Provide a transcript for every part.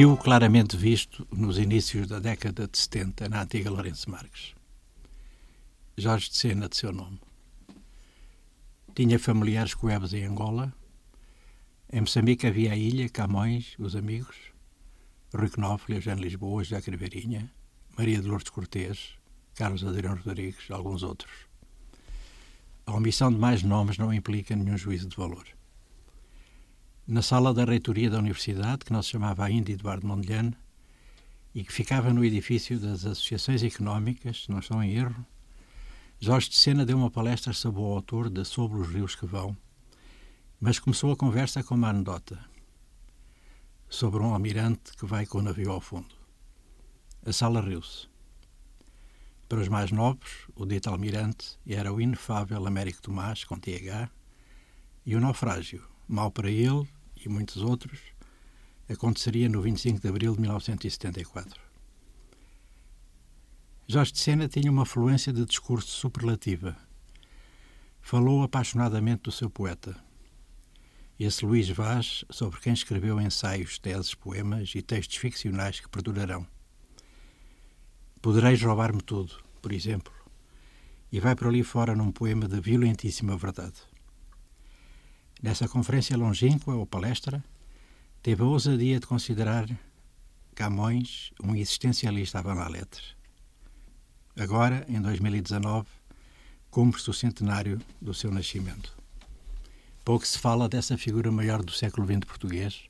viu claramente visto nos inícios da década de 70 na antiga Lourenço Marques. Jorge de Sena, de seu nome. Tinha familiares coebes em Angola. Em Moçambique havia a ilha, Camões, os amigos, Rui Knopfler, Eugênio Lisboa, José Criveirinha, Maria de Lourdes Cortês, Carlos Adriano Rodrigues, alguns outros. A omissão de mais nomes não implica nenhum juízo de valor. Na sala da reitoria da universidade, que não se chamava ainda Eduardo Mondlane, e que ficava no edifício das associações económicas, se não estou em erro, Jorge de Sena deu uma palestra sobre o autor de Sobre os Rios que Vão, mas começou a conversa com uma anedota sobre um almirante que vai com o navio ao fundo. A sala riu-se. Para os mais novos, o dito almirante era o inefável Américo Tomás, com TH, e o naufrágio, mal para ele e muitos outros, aconteceria no 25 de abril de 1974. Jorge de Sena tinha uma fluência de discurso superlativa. Falou apaixonadamente do seu poeta. Esse Luís Vaz, sobre quem escreveu ensaios, teses, poemas e textos ficcionais que perdurarão. Podereis roubar-me tudo, por exemplo, e vai por ali fora num poema de violentíssima verdade. Nessa conferência longínqua ou palestra, teve a ousadia de considerar Camões um existencialista avant la lettre Agora, em 2019, cumpre-se o centenário do seu nascimento. Pouco se fala dessa figura maior do século XX português,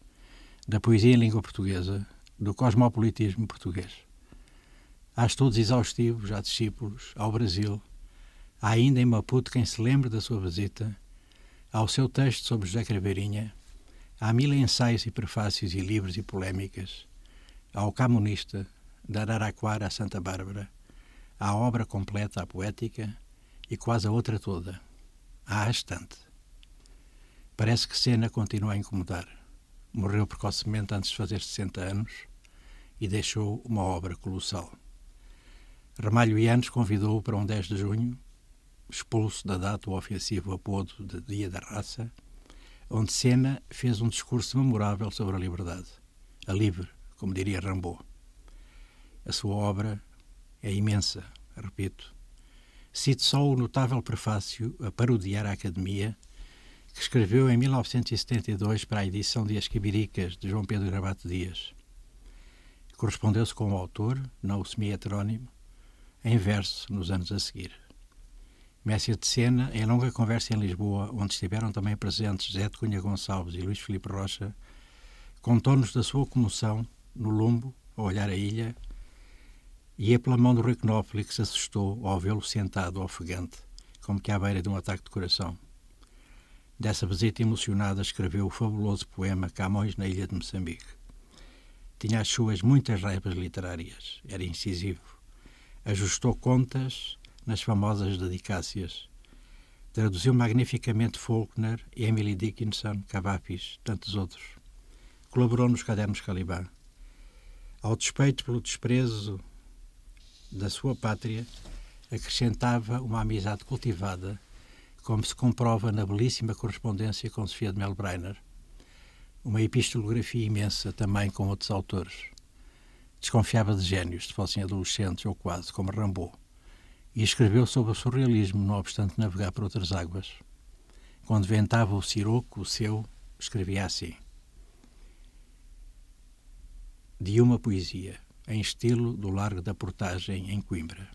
da poesia em língua portuguesa, do cosmopolitismo português. Há estudos exaustivos, há discípulos, ao Brasil, há ainda em Maputo quem se lembre da sua visita, ao seu texto sobre José Craveirinha, há mil ensaios e prefácios e livros e polémicas, ao Camunista, da Araraquara a Santa Bárbara, à obra completa, à poética e quase a outra toda, à restante. Parece que Sena continua a incomodar. Morreu precocemente antes de fazer 60 anos e deixou uma obra colossal. Ramalho Ianes convidou-o para um 10 de junho, expulso da data o ofensivo apodo de Dia da Raça, onde Sena fez um discurso memorável sobre a liberdade, a livre, como diria Rambaud. A sua obra é imensa, repito. Cito só o notável prefácio a parodiar a Academia, que escreveu em 1972 para a edição de As Quibiricas de João Pedro Gravato Dias. Correspondeu-se com o autor, não o semi-heterónimo, em verso nos anos a seguir. Messia de Sena, em longa conversa em Lisboa, onde estiveram também presentes Zé de Cunha Gonçalves e Luís Filipe Rocha, contou-nos da sua comoção no Lumbo, a olhar a ilha, e é pela mão do Knopfler que se assustou ao vê-lo sentado ofegante, como que à beira de um ataque de coração. Dessa visita emocionada escreveu o fabuloso poema Camões na ilha de Moçambique. Tinha as suas muitas raivas literárias, era incisivo. Ajustou contas nas famosas dedicácias. Traduziu magnificamente Faulkner, Emily Dickinson, Cavafis, tantos outros. Colaborou nos Cadernos Caliban. Ao despeito pelo desprezo da sua pátria, acrescentava uma amizade cultivada, como se comprova na belíssima correspondência com Sofia de Melbreiner. Uma epistolografia imensa também com outros autores. Desconfiava de gênios, se fossem adolescentes ou quase, como Rambaud, e escreveu sobre o surrealismo, não obstante navegar por outras águas. Quando ventava o siroco, o seu, escrevia assim. De uma poesia em estilo do Largo da Portagem, em Coimbra.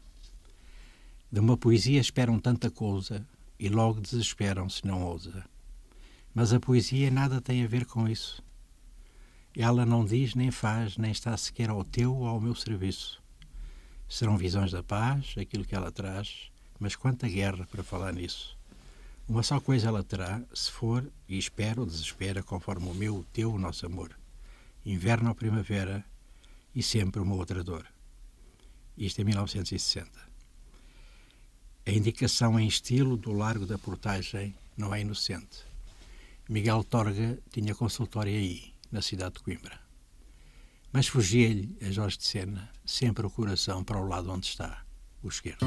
De uma poesia esperam tanta coisa e logo desesperam se não ousa. Mas a poesia nada tem a ver com isso. Ela não diz, nem faz, nem está sequer ao teu ou ao meu serviço. Serão visões da paz, aquilo que ela traz, mas quanta guerra para falar nisso. Uma só coisa ela terá, se for, e espero desespera, conforme o meu, o teu, o nosso amor. Inverno ou primavera, e sempre uma outra dor. Isto em 1960. A indicação em estilo do Largo da Portagem não é inocente. Miguel Torga tinha consultório aí, na cidade de Coimbra. Mas fugia-lhe a Jorge de Sena sempre o coração para o lado onde está, o esquerdo.